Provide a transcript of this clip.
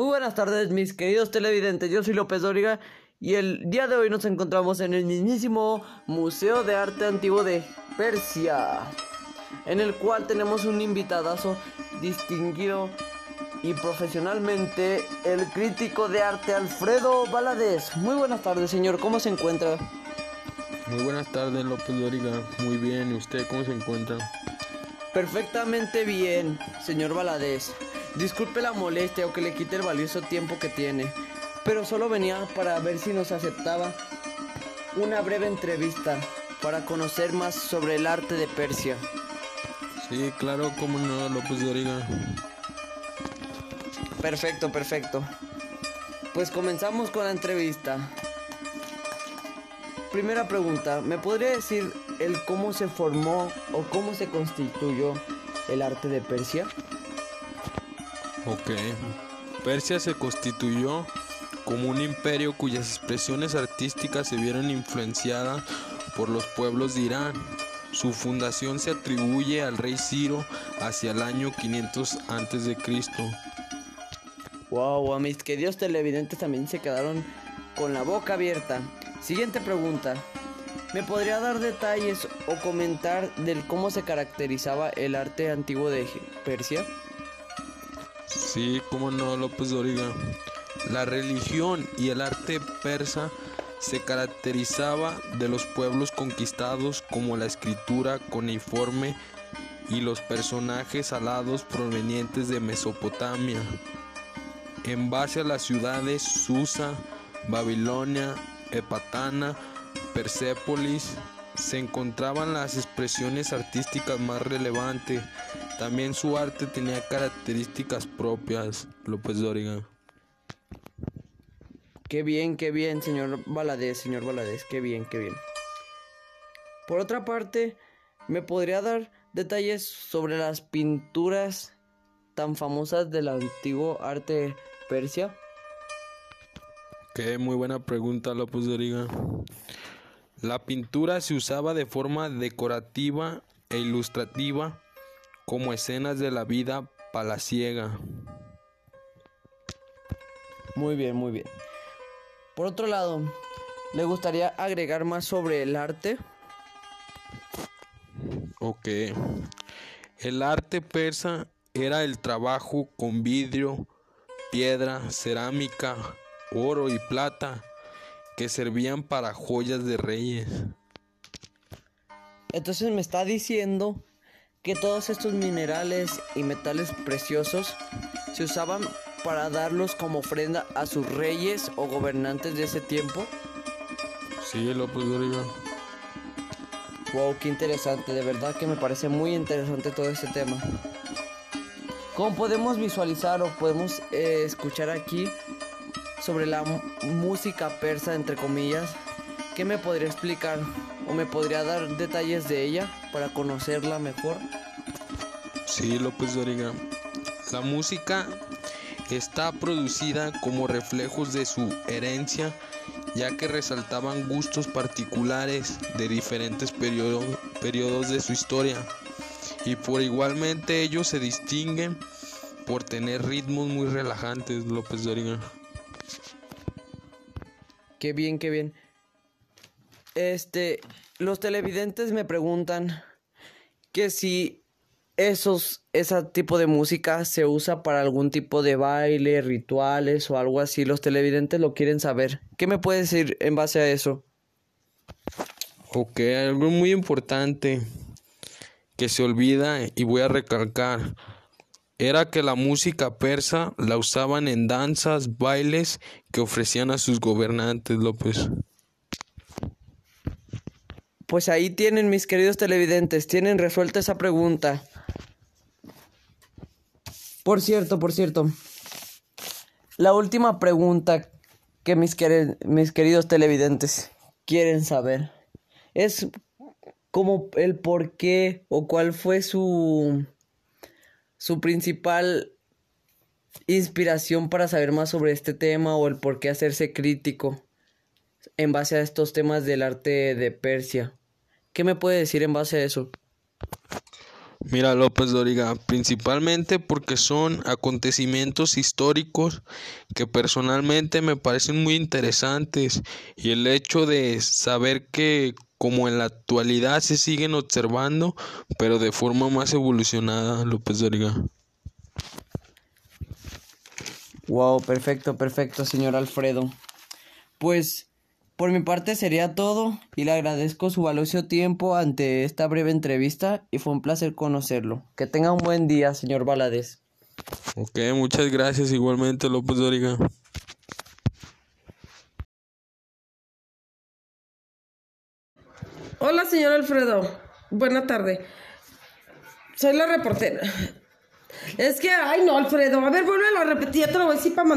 Muy buenas tardes, mis queridos televidentes. Yo soy López Dóriga y el día de hoy nos encontramos en el mismísimo Museo de Arte Antiguo de Persia, en el cual tenemos un invitadazo distinguido y profesionalmente el crítico de arte Alfredo Valadez. Muy buenas tardes, señor. ¿Cómo se encuentra? Muy buenas tardes, López Dóriga. Muy bien. ¿Y usted cómo se encuentra? Perfectamente bien, señor Valadez. Disculpe la molestia o que le quite el valioso tiempo que tiene, pero solo venía para ver si nos aceptaba una breve entrevista para conocer más sobre el arte de Persia. Sí, claro, cómo no, López Doriga. Perfecto, perfecto. Pues comenzamos con la entrevista. Primera pregunta, ¿me podría decir el cómo se formó o cómo se constituyó el arte de Persia? Ok. Persia se constituyó como un imperio cuyas expresiones artísticas se vieron influenciadas por los pueblos de Irán. Su fundación se atribuye al rey Ciro hacia el año 500 a.C. Wow, a mis queridos televidentes también se quedaron con la boca abierta. Siguiente pregunta. ¿Me podría dar detalles o comentar del cómo se caracterizaba el arte antiguo de Persia? Sí, cómo no, López Doriga. La religión y el arte persa se caracterizaba de los pueblos conquistados como la escritura cuneiforme y los personajes alados provenientes de Mesopotamia. En base a las ciudades Susa, Babilonia, Epatana, Persépolis, se encontraban las expresiones artísticas más relevantes también su arte tenía características propias, López Dóriga. Qué bien, qué bien, señor Valadez, señor Valadez, qué bien, qué bien. Por otra parte, ¿me podría dar detalles sobre las pinturas tan famosas del antiguo arte persia? Qué muy buena pregunta, López Doriga. La pintura se usaba de forma decorativa e ilustrativa como escenas de la vida palaciega. Muy bien, muy bien. Por otro lado, ¿le gustaría agregar más sobre el arte? Ok. El arte persa era el trabajo con vidrio, piedra, cerámica, oro y plata que servían para joyas de reyes. Entonces me está diciendo que todos estos minerales y metales preciosos se usaban para darlos como ofrenda a sus reyes o gobernantes de ese tiempo? Sí, López Dóriga. Wow, qué interesante, de verdad que me parece muy interesante todo este tema. Como podemos visualizar o podemos eh, escuchar aquí sobre la música persa, entre comillas, ¿qué me podría explicar o me podría dar detalles de ella para conocerla mejor? Sí, López Doriga. La música está producida como reflejos de su herencia, ya que resaltaban gustos particulares de diferentes periodos de su historia. Y por igualmente ellos se distinguen por tener ritmos muy relajantes, López Doriga. Qué bien, qué bien. Este, los televidentes me preguntan que si esos, ese tipo de música se usa para algún tipo de baile, rituales o algo así. Los televidentes lo quieren saber. ¿Qué me puedes decir en base a eso? Ok, algo muy importante que se olvida y voy a recalcar era que la música persa la usaban en danzas, bailes que ofrecían a sus gobernantes, López. Pues ahí tienen mis queridos televidentes, tienen resuelta esa pregunta. Por cierto, por cierto, la última pregunta que mis, mis queridos televidentes quieren saber es como el por qué o cuál fue su, su principal inspiración para saber más sobre este tema o el por qué hacerse crítico en base a estos temas del arte de Persia. ¿Qué me puede decir en base a eso? Mira, López Doriga, principalmente porque son acontecimientos históricos que personalmente me parecen muy interesantes y el hecho de saber que como en la actualidad se siguen observando, pero de forma más evolucionada, López Doriga. Wow, perfecto, perfecto, señor Alfredo. Pues por mi parte sería todo y le agradezco su valioso tiempo ante esta breve entrevista y fue un placer conocerlo. Que tenga un buen día, señor Valadez. Ok, muchas gracias igualmente, López Doriga. Hola, señor Alfredo. Buena tarde. Soy la reportera. Es que, ay no, Alfredo. A ver, vuélvelo a repetir. Ya te lo voy a decir para